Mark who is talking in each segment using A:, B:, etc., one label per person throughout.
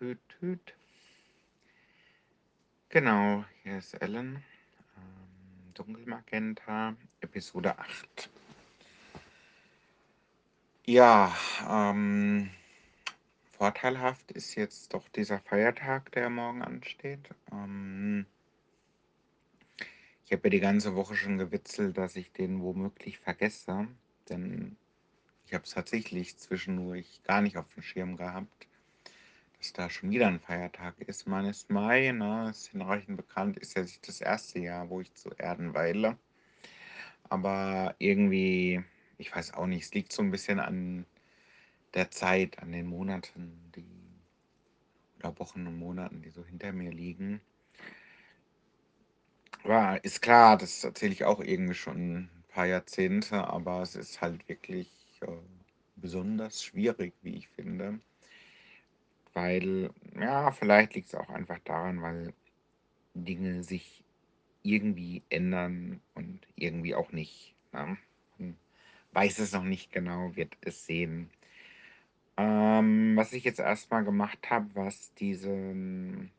A: Hüt, hüt. Genau, hier ist Ellen. Ähm, Dunkelmagenta, Episode 8. Ja, ähm, vorteilhaft ist jetzt doch dieser Feiertag, der morgen ansteht. Ähm, ich habe ja die ganze Woche schon gewitzelt, dass ich den womöglich vergesse, denn ich habe es tatsächlich zwischendurch gar nicht auf dem Schirm gehabt dass da schon wieder ein Feiertag ist. Ist Mai, ne, ist hinreichend bekannt, ist ja nicht das erste Jahr, wo ich zu Erden weile. Aber irgendwie, ich weiß auch nicht, es liegt so ein bisschen an der Zeit, an den Monaten, die oder Wochen und Monaten, die so hinter mir liegen. Aber ist klar, das erzähle ich auch irgendwie schon ein paar Jahrzehnte, aber es ist halt wirklich äh, besonders schwierig, wie ich finde weil, ja, vielleicht liegt es auch einfach daran, weil Dinge sich irgendwie ändern und irgendwie auch nicht. Ne? Man weiß es noch nicht genau, wird es sehen. Ähm, was ich jetzt erstmal gemacht habe, was diesen,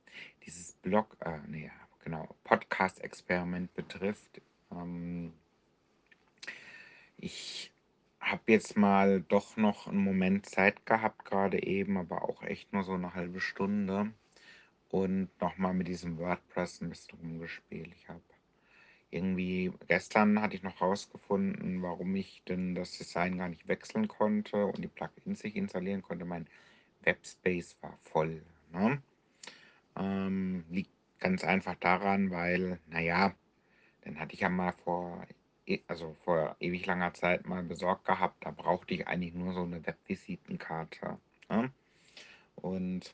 A: dieses Blog, äh, nee, genau, Podcast-Experiment betrifft. Ähm, ich habe jetzt mal doch noch einen Moment Zeit gehabt, gerade eben, aber auch echt nur so eine halbe Stunde. Und nochmal mit diesem WordPress ein bisschen rumgespielt. Ich habe irgendwie, gestern hatte ich noch rausgefunden, warum ich denn das Design gar nicht wechseln konnte und die Plugins nicht installieren konnte. Mein Webspace war voll. Ne? Ähm, liegt ganz einfach daran, weil, naja, dann hatte ich ja mal vor also vor ewig langer Zeit mal besorgt gehabt. Da brauchte ich eigentlich nur so eine Webvisitenkarte, ne? Und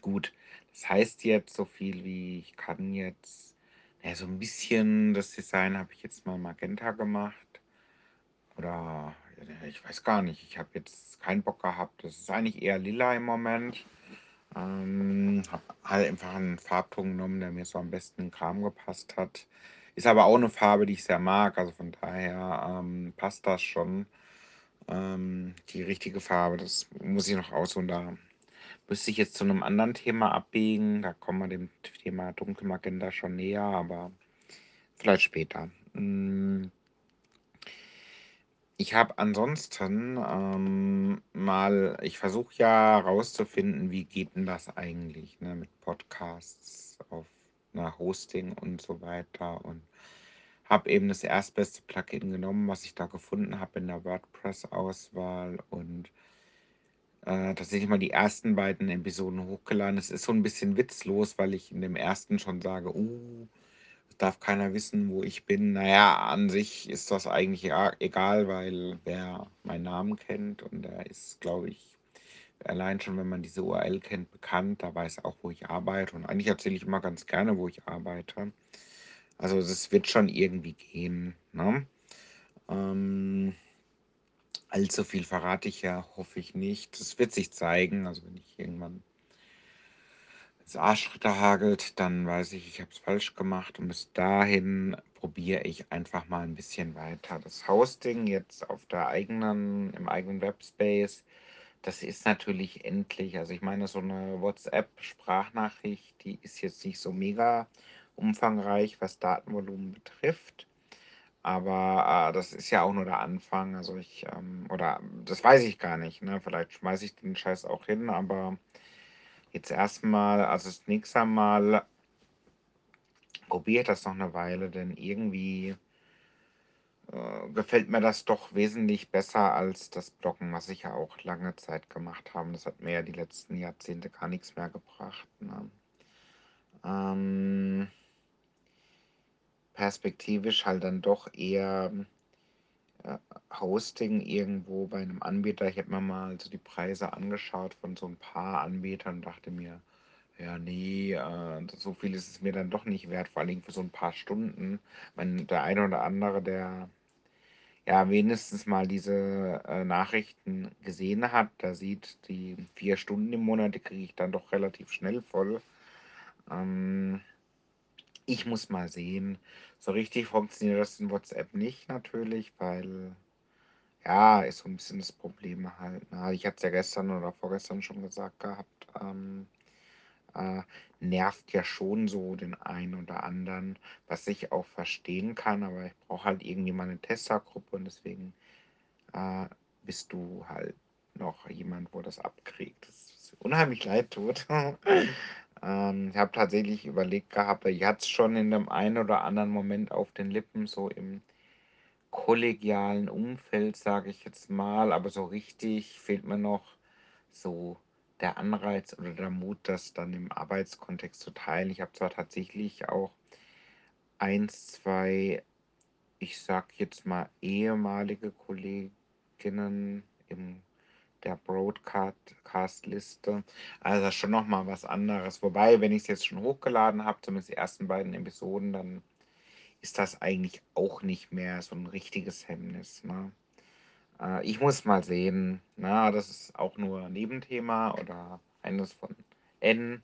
A: gut, das heißt jetzt so viel wie ich kann jetzt ja, so ein bisschen das Design habe ich jetzt mal Magenta gemacht oder ja, ich weiß gar nicht. Ich habe jetzt keinen Bock gehabt. Das ist eigentlich eher lila im Moment. Ähm, habe halt einfach einen Farbton genommen, der mir so am besten in Kram gepasst hat. Ist aber auch eine Farbe, die ich sehr mag, also von daher, ähm, passt das schon. Ähm, die richtige Farbe, das muss ich noch ausholen. Da müsste ich jetzt zu einem anderen Thema abbiegen. Da kommen wir dem Thema Dunkelmagenta schon näher, aber vielleicht später. Hm. Ich habe ansonsten, ähm, mal ich versuche ja rauszufinden, wie geht denn das eigentlich, ne, mit Podcasts auf, na, Hosting und so weiter und habe eben das erstbeste Plugin genommen, was ich da gefunden habe in der WordPress-Auswahl und äh, tatsächlich mal die ersten beiden Episoden hochgeladen. Es ist so ein bisschen witzlos, weil ich in dem ersten schon sage, uh, darf keiner wissen, wo ich bin. Naja, an sich ist das eigentlich egal, weil wer meinen Namen kennt und der ist, glaube ich, allein schon, wenn man diese URL kennt, bekannt. Da weiß auch, wo ich arbeite. Und eigentlich erzähle ich immer ganz gerne, wo ich arbeite. Also das wird schon irgendwie gehen. Ne? Ähm, allzu viel verrate ich ja, hoffe ich nicht. Das wird sich zeigen. Also wenn ich irgendwann ins Arschritte hagelt, dann weiß ich, ich habe es falsch gemacht. Und bis dahin probiere ich einfach mal ein bisschen weiter. Das Hosting jetzt auf der eigenen, im eigenen Webspace, das ist natürlich endlich. Also ich meine, so eine WhatsApp-Sprachnachricht, die ist jetzt nicht so mega umfangreich, was Datenvolumen betrifft. Aber äh, das ist ja auch nur der Anfang. Also ich, ähm, oder das weiß ich gar nicht. Ne? Vielleicht schmeiße ich den Scheiß auch hin, aber jetzt erstmal, also das nächste Mal probiert das noch eine Weile, denn irgendwie äh, gefällt mir das doch wesentlich besser als das Blocken, was ich ja auch lange Zeit gemacht habe. Das hat mir ja die letzten Jahrzehnte gar nichts mehr gebracht. Ne? Ähm, perspektivisch halt dann doch eher äh, Hosting irgendwo bei einem Anbieter. Ich habe mir mal so die Preise angeschaut von so ein paar Anbietern und dachte mir, ja, nee, äh, so viel ist es mir dann doch nicht wert, vor allem für so ein paar Stunden. Wenn der eine oder andere, der ja wenigstens mal diese äh, Nachrichten gesehen hat, der sieht, die vier Stunden im Monat, die kriege ich dann doch relativ schnell voll. Ähm, ich muss mal sehen. So richtig funktioniert das in WhatsApp nicht natürlich, weil ja, ist so ein bisschen das Problem halt, ne? Ich hatte es ja gestern oder vorgestern schon gesagt gehabt, ähm, äh, nervt ja schon so den einen oder anderen, was ich auch verstehen kann, aber ich brauche halt irgendwie mal 'ne Testergruppe und deswegen, äh, bist du halt noch jemand, wo das abkriegt, das unheimlich leid tut. Ähm, ich habe tatsächlich überlegt gehabt, ich hatte es schon in dem einen oder anderen Moment auf den Lippen, so im kollegialen Umfeld, sage ich jetzt mal, aber so richtig fehlt mir noch so der Anreiz oder der Mut, das dann im Arbeitskontext zu teilen. Ich habe zwar tatsächlich auch eins, 2, ich sage jetzt mal, ehemalige Kolleginnen im der Broadcast-Liste. Also schon noch mal was anderes. Wobei, wenn ich es jetzt schon hochgeladen habe, zumindest die ersten beiden Episoden, dann ist das eigentlich auch nicht mehr so ein richtiges Hemmnis, ne? Äh, ich muss mal sehen, na, das ist auch nur Nebenthema oder eines von N.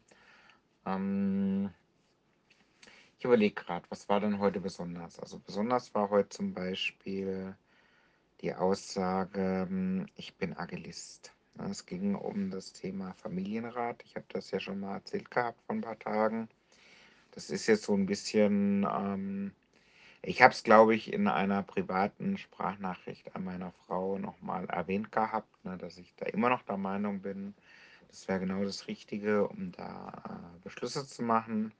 A: Ähm, ich überlege gerade, was war denn heute besonders? Also besonders war heute zum Beispiel die Aussage, hm, ich bin Agilist. Es ging um das Thema Familienrat. Ich habe das ja schon mal erzählt gehabt vor ein paar Tagen. Das ist jetzt so ein bisschen, ähm, ich habe es, glaube ich, in einer privaten Sprachnachricht an meiner Frau noch mal erwähnt gehabt, ne, dass ich da immer noch der Meinung bin, das wäre genau das Richtige, um da äh, Beschlüsse zu machen.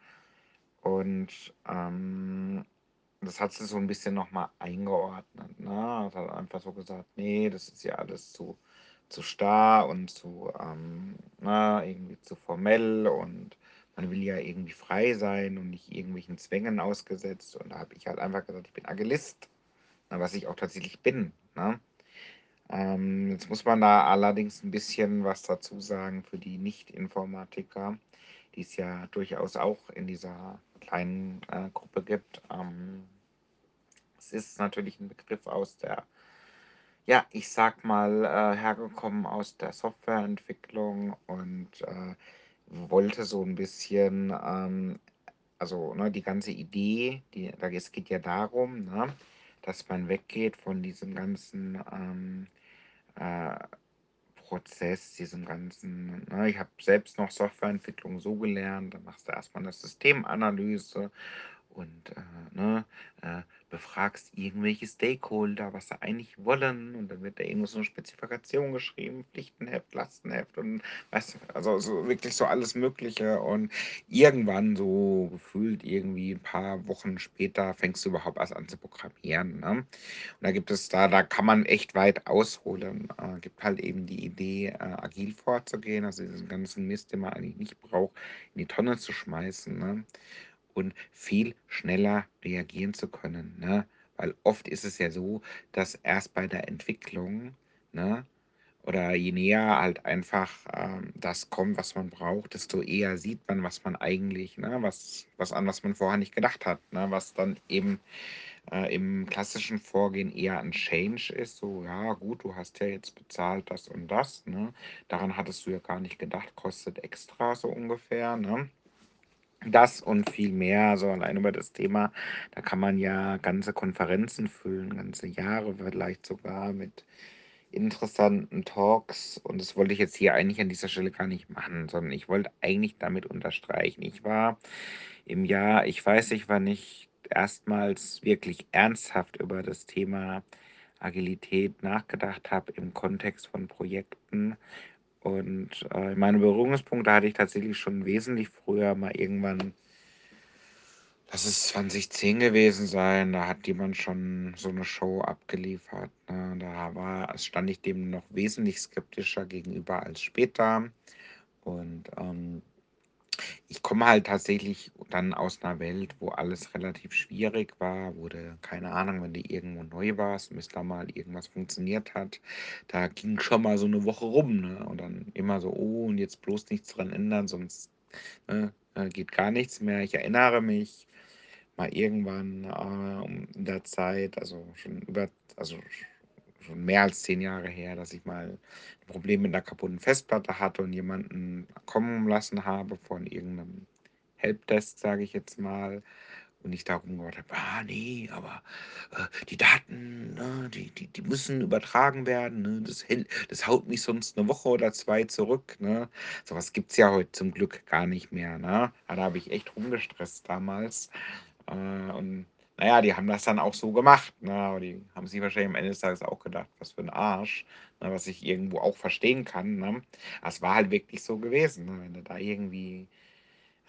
A: Und ähm, das hat sie so ein bisschen noch mal eingeordnet, ne? Hat halt einfach so gesagt: nee, das ist ja alles zu zu starr und zu, ähm, ne, irgendwie zu formell und man will ja irgendwie frei sein und nicht irgendwelchen Zwängen ausgesetzt.“ Und da habe ich halt einfach gesagt: „Ich bin Agilist“, ne, was ich auch tatsächlich bin, ne? Ähm, jetzt muss man da allerdings ein bisschen was dazu sagen für die Nicht-Informatiker, die es ja durchaus auch in dieser kleinen, äh, Gruppe gibt. Ähm es ist natürlich ein Begriff aus der ja, ich sag mal, äh, hergekommen aus der Softwareentwicklung und, äh, wollte so ein bisschen, ähm also, ne, die ganze Idee, die da es geht ja darum, ne, dass man weggeht von diesem ganzen, ähm, äh, Prozess, diesem ganzen ne, ich habe selbst noch Softwareentwicklung so gelernt, dann machst du erst mal 'ne Systemanalyse und, äh, ne, äh, befragst irgendwelche Stakeholder, was sie eigentlich wollen und dann wird da irgendwo so eine Spezifikation geschrieben, Pflichtenheft, Lastenheft und weißt du, also so wirklich so alles Mögliche und irgendwann so gefühlt irgendwie ein paar Wochen später fängst du überhaupt erst an zu programmieren, ne? Und da gibt es da da kann man echt weit ausholen. Äh, gibt halt eben die Idee, äh, agil vorzugehen, also diesen ganzen Mist, den man eigentlich nicht braucht, in die Tonne zu schmeißen, ne? Und viel schneller reagieren zu können, ne? Weil oft ist es ja so, dass erst bei der Entwicklung, ne, oder je näher halt einfach, ähm, das kommt, was man braucht, desto eher sieht man, was man eigentlich, ne, was was an was man vorher nicht gedacht hat, ne, was dann eben, äh, im klassischen Vorgehen eher ein Change ist, so: „Ja gut, du hast ja jetzt bezahlt das und das, ne? Daran hattest du ja gar nicht gedacht, kostet extra“, so ungefähr, ne? Das und viel mehr, so allein über das Thema, da kann man ja ganze Konferenzen füllen, ganze Jahre vielleicht sogar mit interessanten Talks. Und das wollte ich jetzt hier eigentlich an dieser Stelle gar nicht machen, sondern ich wollte eigentlich damit unterstreichen. Ich war im Jahr, ich weiß nicht, wann ich erstmals wirklich ernsthaft über das Thema Agilität nachgedacht habe im Kontext von Projekten. Und äh, meine Berührungspunkte hatte ich tatsächlich schon wesentlich früher mal irgendwann Lass es 2010 gewesen sein, da hat jemand schon so 'ne Show abgeliefert, ne? Da war stand ich dem noch wesentlich skeptischer gegenüber als später. Und, ähm, ich komme halt tatsächlich dann aus 'ner Welt, wo alles relativ schwierig war, wo du keine Ahnung, wenn du irgendwo neu warst, bis da mal irgendwas funktioniert hat, da ging schon mal so 'ne Woche rum, ne? Und dann immer so: „Oh, und jetzt bloß nichts dran ändern, sonst, ne, äh, geht gar nichts mehr.“ Ich erinnere mich mal irgendwann, äh, um in der Zeit, also schon über also sch schon mehr als 10 Jahre her, dass ich mal 'n Problem mit 'ner kaputten Festplatte hatte und jemanden kommen lassen habe von irgend 'nem Helpdesk, sage ich jetzt mal. und ich darum gehört habe, ah nee, aber äh, die Daten, ne, die, die, die müssen übertragen werden, ne, das, das haut mich sonst eine Woche oder zwei zurück. Ne. Sowas gibt es ja heute zum Glück gar nicht mehr. Ne. Da habe ich echt rumgestresst damals. Äh, und naja, die haben das dann auch so gemacht. Ne, aber die haben sich wahrscheinlich am Ende des Tages auch gedacht, was für ein Arsch, ne, was ich irgendwo auch verstehen kann. Ne. Es war halt wirklich so gewesen, ne, wenn du da irgendwie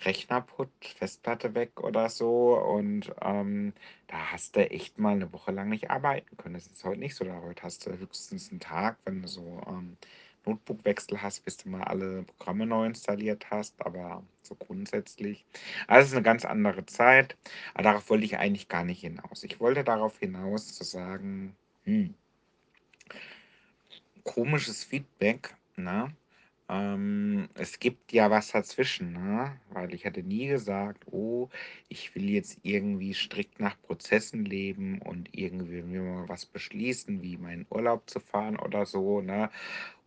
A: Rechner putt, Festplatte weg oder so. Und ähm, da hast du echt mal eine Woche lang nicht arbeiten können. Das ist heute nicht so. Da heute hast du höchstens einen Tag, wenn du so ähm, Notebookwechsel hast, bis du mal alle Programme neu installiert hast. Aber so grundsätzlich. Also es ist eine ganz andere Zeit. Aber darauf wollte ich eigentlich gar nicht hinaus. Ich wollte darauf hinaus zu sagen, hm, komisches Feedback, ne? Ähm, es gibt ja was dazwischen, ne? Weil ich hatte nie gesagt, oh, ich will jetzt irgendwie strikt nach Prozessen leben und irgendwie mir mal was beschließen, wie meinen Urlaub zu fahren oder so, ne?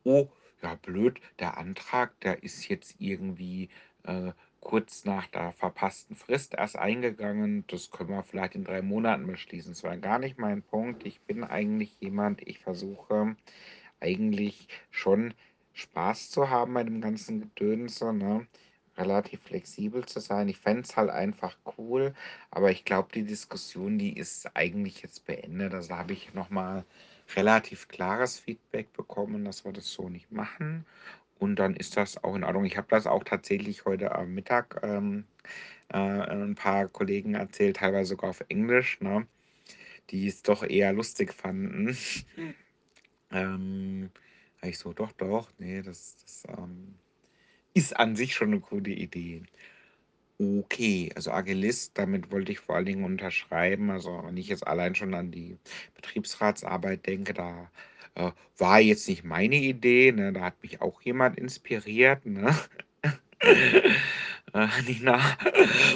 A: Oh, ja, blöd, der Antrag, der ist jetzt irgendwie äh, kurz nach der verpassten Frist erst eingegangen. Das können wir vielleicht in drei Monaten beschließen. Das war gar nicht mein Punkt. Ich bin eigentlich jemand, ich versuche eigentlich schon Spaß zu haben bei dem ganzen Gedönse, ne? Relativ flexibel zu sein. Ich fände es halt einfach cool, aber ich glaube, die Diskussion, die ist eigentlich jetzt beendet. Also habe ich nochmal relativ klares Feedback bekommen, dass wir das so nicht machen. Und dann ist das auch in Ordnung. Ich habe das auch tatsächlich heute am Mittag ähm, äh, ein paar Kollegen erzählt, teilweise sogar auf Englisch, ne? die es doch eher lustig fanden. Ähm, habe ich so, doch, doch, nee, das, das ähm, ist an sich schon eine gute Idee. Okay, also Agilist, damit wollte ich vor allen Dingen unterschreiben. Also wenn ich jetzt allein schon an die Betriebsratsarbeit denke, da äh, war jetzt nicht meine Idee, ne? Da hat mich auch jemand inspiriert, ne? äh, Nina.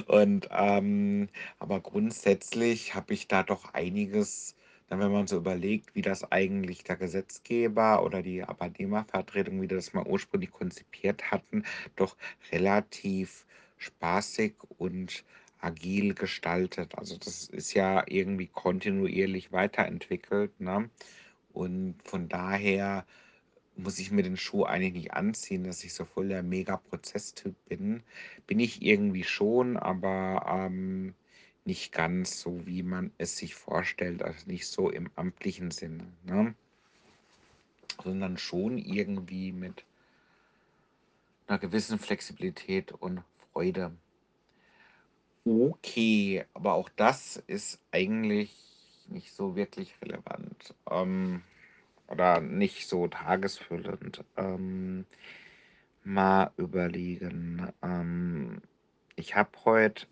A: Und ähm, aber grundsätzlich habe ich da doch einiges wenn man so überlegt, wie das eigentlich der Gesetzgeber oder die Arbeitnehmervertretung, wie das mal ursprünglich konzipiert hatten, doch relativ spaßig und agil gestaltet. Also das ist ja irgendwie kontinuierlich weiterentwickelt. Ne? Und von daher muss ich mir den Schuh eigentlich nicht anziehen, dass ich so voll der Mega-Prozesstyp bin. Bin ich irgendwie schon, aber ähm, nicht ganz so, wie man es sich vorstellt, also nicht so im amtlichen Sinne, ne? sondern schon irgendwie mit einer gewissen Flexibilität und Freude. Okay, aber auch das ist eigentlich nicht so wirklich relevant ähm, oder nicht so tagesfüllend. Ähm, mal überlegen. Ähm, ich habe heute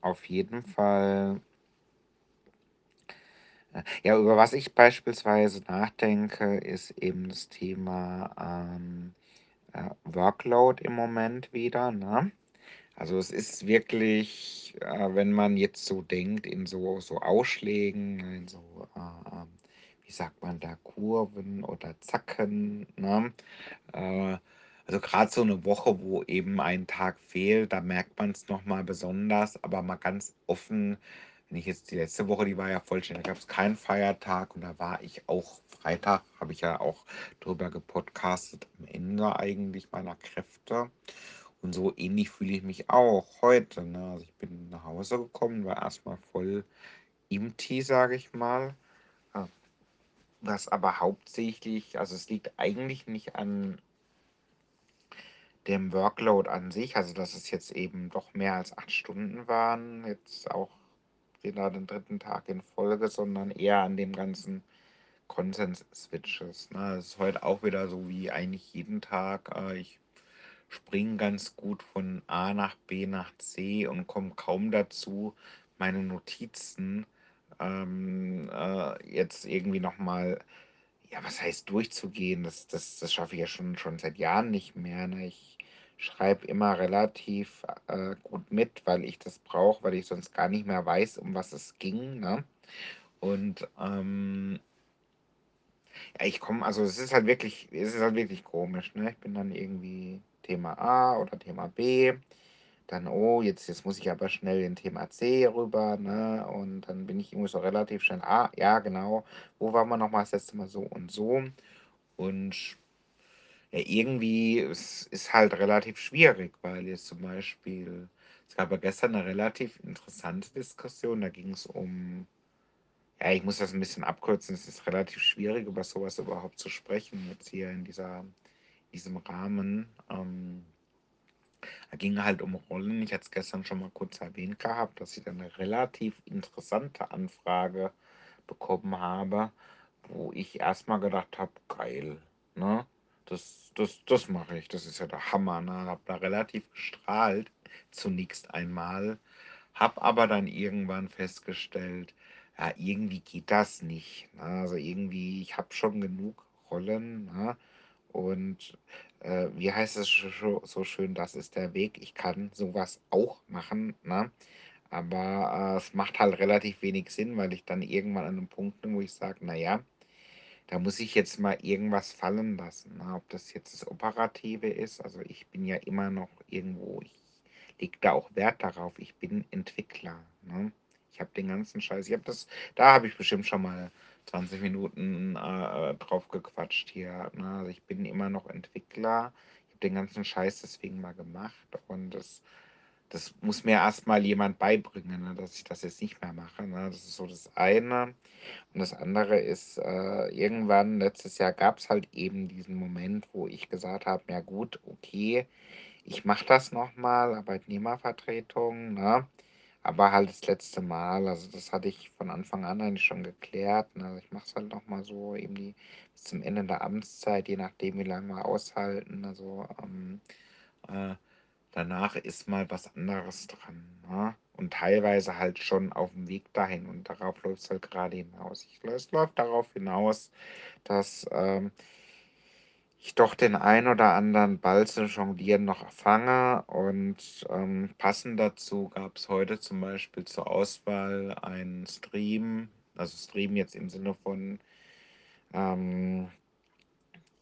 A: auf jeden Fall äh, ja, über was ich beispielsweise nachdenke, ist eben das Thema ähm, äh, Workload im Moment wieder. Ne? Also es ist wirklich, äh, wenn man jetzt so denkt, in so, so Ausschlägen, in so, äh, ähm, wie sagt man da, Kurven oder Zacken. Ne? Äh, also gerade so eine Woche, wo eben ein Tag fehlt, da merkt man es nochmal besonders, aber mal ganz offen, wenn ich jetzt die letzte Woche, die war ja vollständig, da gab es keinen Feiertag und da war ich auch Freitag, habe ich ja auch drüber gepodcastet, am Ende eigentlich meiner Kräfte. Und so ähnlich fühle ich mich auch heute. Ne? Also ich bin nach Hause gekommen, war erstmal voll im Tee, sage ich mal. Was aber hauptsächlich, also es liegt eigentlich nicht an dem Workload an sich, also dass es jetzt eben doch mehr als acht Stunden waren, jetzt auch wieder den dritten Tag in Folge, sondern eher an dem ganzen Konsens-Switches. Ne? Es ist heute auch wieder so wie eigentlich jeden Tag. Äh, ich springe ganz gut von A nach B nach C und komme kaum dazu, meine Notizen ähm, äh, jetzt irgendwie nochmal, ja, was heißt durchzugehen? Das, das, das schaffe ich ja schon, schon seit Jahren nicht mehr. Ne? Ich schreibe immer relativ äh, gut mit, weil ich das brauche, weil ich sonst gar nicht mehr weiß, um was es ging. Ne? Und ähm, ja, ich komme, also es ist halt wirklich, es ist halt wirklich komisch. Ne? Ich bin dann irgendwie Thema A oder Thema B. dann, oh, jetzt, jetzt muss ich aber schnell in Thema C rüber, ne? Und dann bin ich irgendwie so relativ schnell, ah, ja, genau, wo waren wir nochmal das letzte Mal so und so? Und ja, irgendwie ist, ist halt relativ schwierig, weil jetzt zum Beispiel, es gab ja gestern eine relativ interessante Diskussion, da ging es um, ja, ich muss das ein bisschen abkürzen, es ist relativ schwierig, über sowas überhaupt zu sprechen, jetzt hier in dieser, diesem Rahmen. Ähm, da ging halt um Rollen. Ich hatte es gestern schon mal kurz erwähnt gehabt, dass ich dann eine relativ interessante Anfrage bekommen habe, wo ich erstmal gedacht habe, geil, ne? Das, das, das mache ich, das ist ja der Hammer, ne? Hab da relativ gestrahlt, zunächst einmal, hab aber dann irgendwann festgestellt, ja, irgendwie geht das nicht. Ne? Also irgendwie, ich habe schon genug Rollen, ne? Und äh, wie heißt es so, schön, das ist der Weg. Ich kann sowas auch machen, ne? Aber äh, es macht halt relativ wenig Sinn, weil ich dann irgendwann an einem Punkt bin, wo ich sage, naja, da muss ich jetzt mal irgendwas fallen lassen. Ne? Ob das jetzt das Operative ist, also ich bin ja immer noch irgendwo, ich lege da auch Wert darauf, ich bin Entwickler. Ne? Ich habe den ganzen Scheiß, ich habe das, da habe ich bestimmt schon mal 20 Minuten äh, drauf gequatscht hier. Ne? Also ich bin immer noch Entwickler, ich habe den ganzen Scheiß deswegen mal gemacht und das das muss mir erstmal jemand beibringen, ne, dass ich das jetzt nicht mehr mache. Ne? Das ist so das eine. Und das andere ist, äh, irgendwann letztes Jahr gab es halt eben diesen Moment, wo ich gesagt habe, ja gut, okay, ich mache das nochmal, Arbeitnehmervertretung, ne? Aber halt das letzte Mal. Also das hatte ich von Anfang an eigentlich schon geklärt. Ne? Also ich mache es halt nochmal so, eben die, bis zum Ende der Amtszeit, je nachdem, wie lange wir aushalten. Also ähm, äh, danach ist mal was anderes dran. Ne? Und teilweise halt schon auf dem Weg dahin. Und darauf läuft es halt gerade hinaus. Ich, es läuft darauf hinaus, dass ähm, ich doch den ein oder anderen Ball zum Jonglieren noch fange. Und ähm, passend dazu gab es heute zum Beispiel zur Auswahl einen Stream. Also Stream jetzt im Sinne von ähm,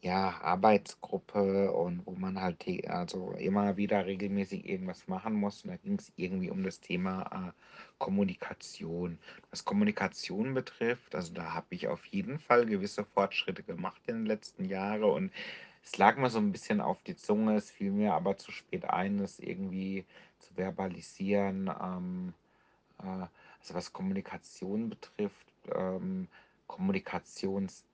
A: ja, Arbeitsgruppe und wo man halt also immer wieder regelmäßig irgendwas machen muss. Und da ging es irgendwie um das Thema äh, Kommunikation. Was Kommunikation betrifft, also da habe ich auf jeden Fall gewisse Fortschritte gemacht in den letzten Jahren und es lag mir so ein bisschen auf die Zunge, es fiel mir aber zu spät ein, es irgendwie zu verbalisieren. Ähm, äh, also was Kommunikation betrifft, ähm,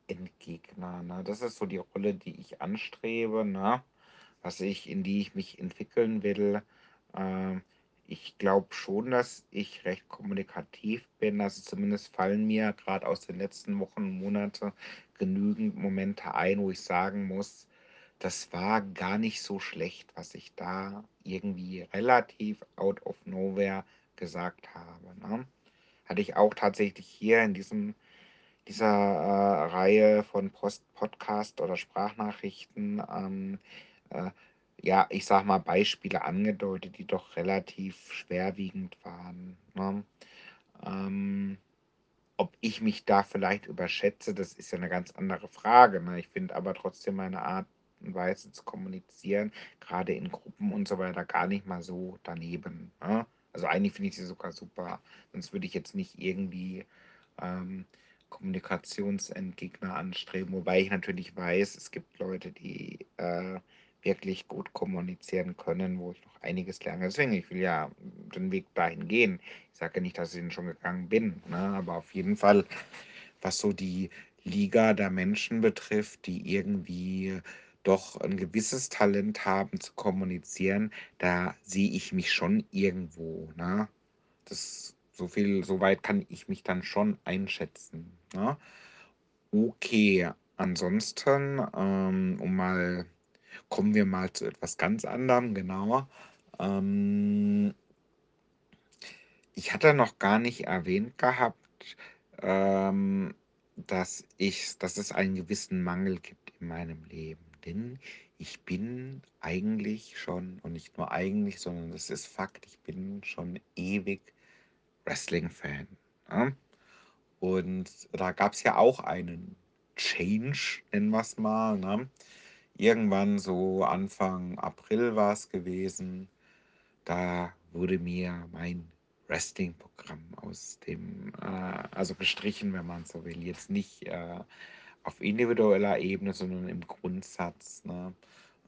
A: Kommunikationsentgegner. Ne? Das ist so die Rolle, die ich anstrebe, ne? was ich, in die ich mich entwickeln will. Ähm, ich glaube schon, dass ich recht kommunikativ bin. Also zumindest fallen mir gerade aus den letzten Wochen und Monaten genügend Momente ein, wo ich sagen muss, das war gar nicht so schlecht, was ich da irgendwie relativ out of nowhere gesagt habe. Ne? Hatte ich auch tatsächlich hier in diesem, dieser äh, Reihe von Post Podcast oder Sprachnachrichten, ähm, äh, ja, ich sag mal, Beispiele angedeutet, die doch relativ schwerwiegend waren. Ne? Ähm, ob ich mich da vielleicht überschätze, das ist ja eine ganz andere Frage. Ne? Ich finde aber trotzdem meine Art und Weise zu kommunizieren, gerade in Gruppen und so weiter, gar nicht mal so daneben. Ne? Also eigentlich finde ich sie sogar super. Sonst würde ich jetzt nicht irgendwie ähm, Kommunikationsentgegner anstreben. Wobei ich natürlich weiß, es gibt Leute, die äh, wirklich gut kommunizieren können, wo ich noch einiges lerne. Deswegen, ich will ja den Weg dahin gehen. Ich sage ja nicht, dass ich ihn schon gegangen bin, ne? aber auf jeden Fall, was so die Liga der Menschen betrifft, die irgendwie doch ein gewisses Talent haben zu kommunizieren, da sehe ich mich schon irgendwo. Ne? Das, so viel, so weit kann ich mich dann schon einschätzen. Ne? Okay, ansonsten, ähm, um mal, kommen wir mal zu etwas ganz anderem, genauer. Ähm, ich hatte noch gar nicht erwähnt gehabt, ähm, dass ich, dass es einen gewissen Mangel gibt in meinem Leben. Denn ich bin eigentlich schon, und nicht nur eigentlich, sondern das ist Fakt, ich bin schon ewig Wrestling-Fan. Ne? Und da gab es ja auch einen Change, nennen wir es mal. Ne? Irgendwann so Anfang April war es gewesen. da wurde mir mein Wrestling-Programm aus dem, äh, also gestrichen, wenn man so will. Jetzt nicht äh, auf individueller Ebene, sondern im Grundsatz. Ne?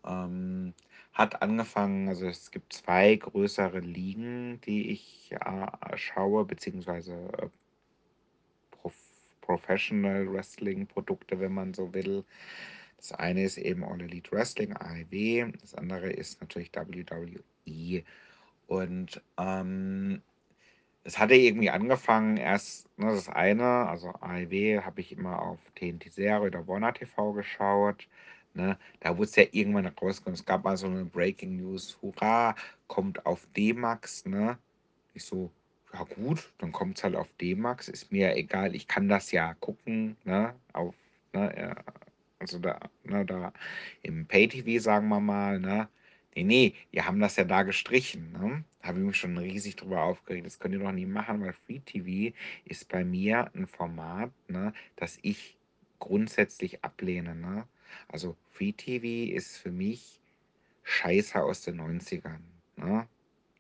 A: Ähm, hat angefangen, also es gibt zwei größere Ligen, die ich äh, schaue, beziehungsweise äh, Prof Professional Wrestling Produkte, wenn man so will. Das eine ist eben All Elite Wrestling, AEW, das andere ist natürlich WWE. Und ähm, es hatte irgendwie angefangen, erst ne, das eine, also AEW habe ich immer auf TNT Serie oder Warner TV geschaut. Ne? Da wurde es ja irgendwann rausgekommen. Es gab mal so eine Breaking News, hurra, kommt auf D-Max. Ne? Ich so, ja gut, dann kommt es halt auf D-Max, ist mir egal, ich kann das ja gucken, ne? Auf, ne, also da, ne, da im Pay-TV, sagen wir mal, ne? Nee, nee, wir haben das ja da gestrichen. Ne? Habe ich mich schon riesig drüber aufgeregt. Das könnt ihr doch nie machen, weil Free TV ist bei mir ein Format, ne, das ich grundsätzlich ablehne. Ne? Also Free TV ist für mich Scheiße aus den 90ern. Ne?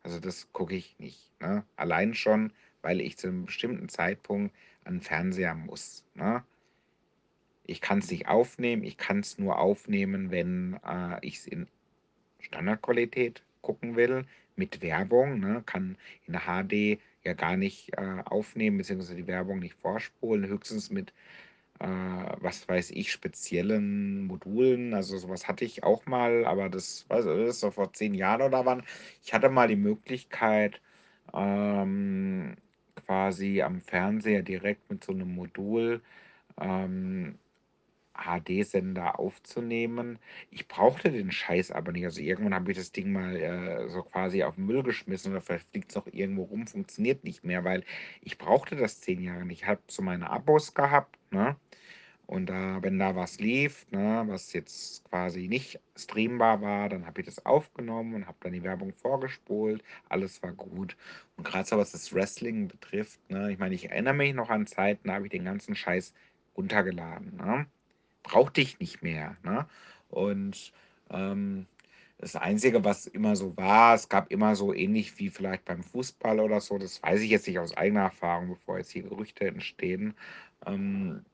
A: Also das gucke ich nicht. Ne? Allein schon, weil ich zu einem bestimmten Zeitpunkt an den Fernseher muss. Ne? Ich kann es nicht aufnehmen, ich kann es nur aufnehmen, wenn äh, ich es in Standardqualität gucken will, mit Werbung. Ne? Kann in HD ja gar nicht äh, aufnehmen, beziehungsweise die Werbung nicht vorspulen, höchstens mit, äh, was weiß ich, speziellen Modulen. Also sowas hatte ich auch mal, aber das, weiß das ist so vor zehn Jahren oder wann. Ich hatte mal die Möglichkeit, ähm, quasi am Fernseher direkt mit so einem Modul ähm, HD-Sender aufzunehmen. Ich brauchte den Scheiß aber nicht. Also irgendwann habe ich das Ding mal äh, so quasi auf den Müll geschmissen oder vielleicht fliegt es noch irgendwo rum, funktioniert nicht mehr, weil ich brauchte das zehn Jahre nicht. Ich habe so meine Abos gehabt, ne? Und da, wenn da was lief, ne, was jetzt quasi nicht streambar war, dann habe ich das aufgenommen und habe dann die Werbung vorgespult. Alles war gut. Und gerade so was das Wrestling betrifft, ne, ich meine, ich erinnere mich noch an Zeiten, da habe ich den ganzen Scheiß runtergeladen. Ne? Brauchte ich nicht mehr. Ne? Und ähm, das Einzige, was immer so war, es gab immer so ähnlich wie vielleicht beim Fußball oder so, das weiß ich jetzt nicht aus eigener Erfahrung, bevor jetzt hier Gerüchte entstehen. Ähm,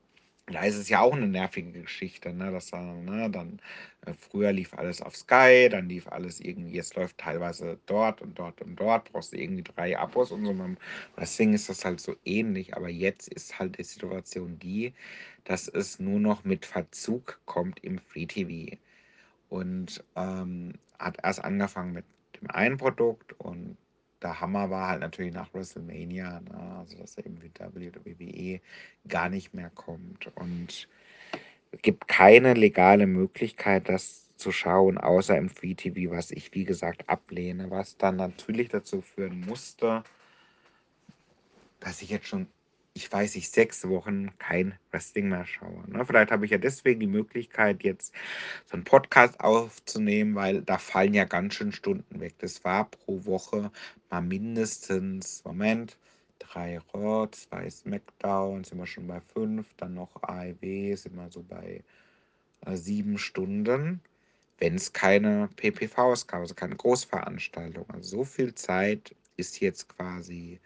A: da ist es ja auch eine nervige Geschichte, ne? Dass dann, ne, dann äh, früher lief alles auf Sky, dann lief alles irgendwie, jetzt läuft teilweise dort und dort und dort, brauchst du irgendwie drei Abos und so. Deswegen ist das halt so ähnlich, aber jetzt ist halt die Situation die, dass es nur noch mit Verzug kommt im Free TV. Und ähm, hat erst angefangen mit dem einen Produkt und der Hammer war halt natürlich nach WrestleMania, ne? also dass er eben wie WWE gar nicht mehr kommt. Und es gibt keine legale Möglichkeit, das zu schauen, außer im Free TV, was ich wie gesagt ablehne, was dann natürlich dazu führen musste, dass ich jetzt schon, ich weiß nicht, sechs Wochen kein Wrestling mehr schaue. Ne? Vielleicht habe ich ja deswegen die Möglichkeit, jetzt so einen Podcast aufzunehmen, weil da fallen ja ganz schön Stunden weg. Das war pro Woche mal mindestens, Moment, drei Raw, zwei Smackdown, sind wir schon bei fünf, dann noch AEW, sind wir so bei äh, sieben Stunden, wenn es keine PPVs gab, also keine Großveranstaltung. Also so viel Zeit ist jetzt quasi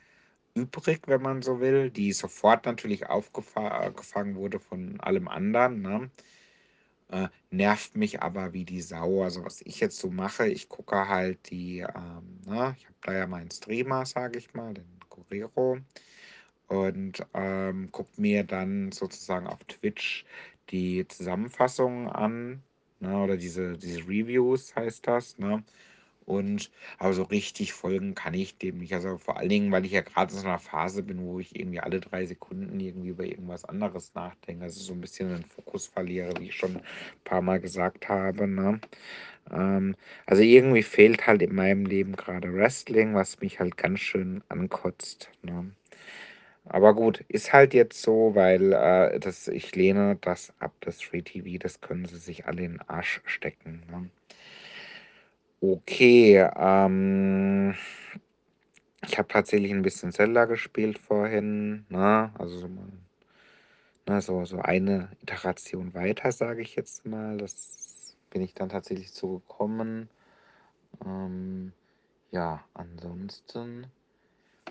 A: übrig, wenn man so will, die sofort natürlich aufgefangen wurde von allem anderen. Ne? Äh, nervt mich aber wie die Sau. Also was ich jetzt so mache, ich gucke halt die, ähm, ne? ich habe da ja meinen Streamer, sage ich mal, den Correro und ähm, gucke mir dann sozusagen auf Twitch die Zusammenfassungen an, ne? oder diese, diese Reviews heißt das, ne? Und aber so richtig folgen kann ich dem nicht. Also vor allen Dingen, weil ich ja gerade in so einer Phase bin, wo ich irgendwie alle drei Sekunden irgendwie über irgendwas anderes nachdenke. Also so ein bisschen den Fokus verliere, wie ich schon ein paar Mal gesagt habe. Ne? Ähm, also irgendwie fehlt halt in meinem Leben gerade Wrestling, was mich halt ganz schön ankotzt. Ne? Aber gut, ist halt jetzt so, weil äh, das, ich lehne das ab, das Free TV, das können sie sich alle in den Arsch stecken. Ne? Okay, ähm, ich habe tatsächlich ein bisschen Zelda gespielt vorhin, ne? Also so, mal, ne, so, so eine Iteration weiter, sage ich jetzt mal. Das bin ich dann tatsächlich zugekommen. Ähm, ja, ansonsten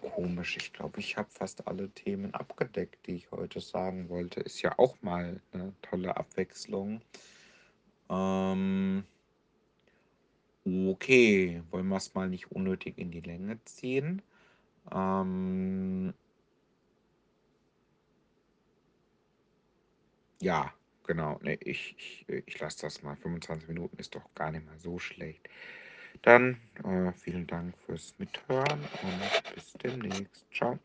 A: komisch. Ich glaube, ich habe fast alle Themen abgedeckt, die ich heute sagen wollte. Ist ja auch mal eine tolle Abwechslung. Ähm, okay, wollen wir es mal nicht unnötig in die Länge ziehen? Ähm, ja, genau. Nee, ich, ich, ich lasse das mal. 25 Minuten ist doch gar nicht mal so schlecht. Dann äh, vielen Dank fürs Mithören und bis demnächst. Ciao.